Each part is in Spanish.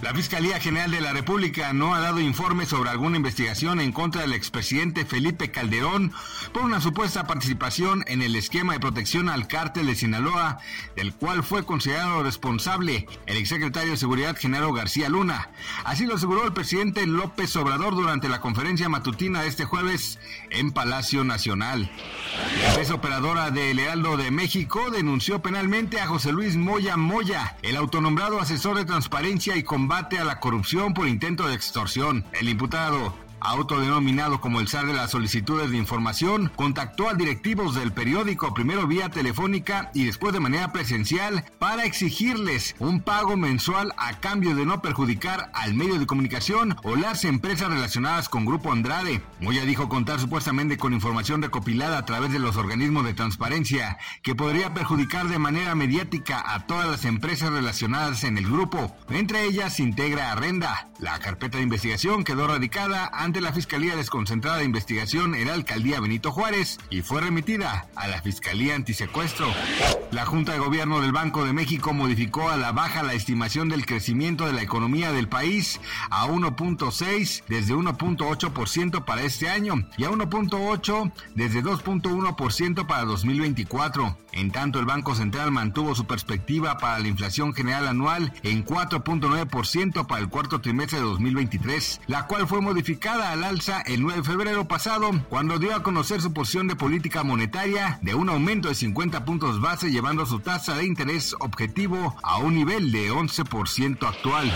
La Fiscalía General de la República no ha dado informe sobre alguna investigación en contra del expresidente Felipe Calderón por una supuesta participación en el esquema de protección al cártel de Sinaloa, del cual fue considerado responsable el exsecretario de Seguridad Genaro García Luna. Así lo aseguró el presidente López Obrador durante la conferencia matutina de este jueves en Palacio Nacional. La empresa operadora de Lealdo de México denunció penalmente a José Luis Moya Moya, el autonombrado asesor de transparencia y combate combate a la corrupción por intento de extorsión. El imputado autodenominado como el zar de las solicitudes de información, contactó a directivos del periódico primero vía telefónica y después de manera presencial para exigirles un pago mensual a cambio de no perjudicar al medio de comunicación o las empresas relacionadas con Grupo Andrade. Moya dijo contar supuestamente con información recopilada a través de los organismos de transparencia que podría perjudicar de manera mediática a todas las empresas relacionadas en el grupo. Entre ellas integra Arrenda. La carpeta de investigación quedó radicada ante la Fiscalía Desconcentrada de Investigación en la Alcaldía Benito Juárez y fue remitida a la Fiscalía Antisecuestro. La Junta de Gobierno del Banco de México modificó a la baja la estimación del crecimiento de la economía del país a 1.6 desde 1.8% para este año y a 1.8 desde 2.1% para 2024. En tanto, el Banco Central mantuvo su perspectiva para la inflación general anual en 4.9% para el cuarto trimestre de 2023, la cual fue modificada al alza el 9 de febrero pasado, cuando dio a conocer su posición de política monetaria de un aumento de 50 puntos base, llevando su tasa de interés objetivo a un nivel de 11% actual.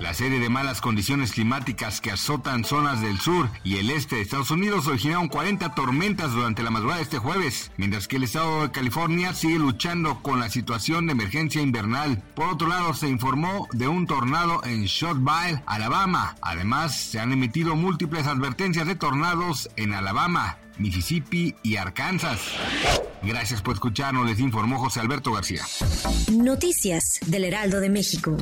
La serie de malas condiciones climáticas que azotan zonas del sur y el este de Estados Unidos originaron 40 tormentas durante la madrugada de este jueves, mientras que el estado de California sigue luchando con la situación de emergencia invernal. Por otro lado, se informó de un tornado en Shotville, Alabama. Además, se han emitido múltiples advertencias de tornados en Alabama, Mississippi y Arkansas. Gracias por escucharnos, les informó José Alberto García. Noticias del Heraldo de México.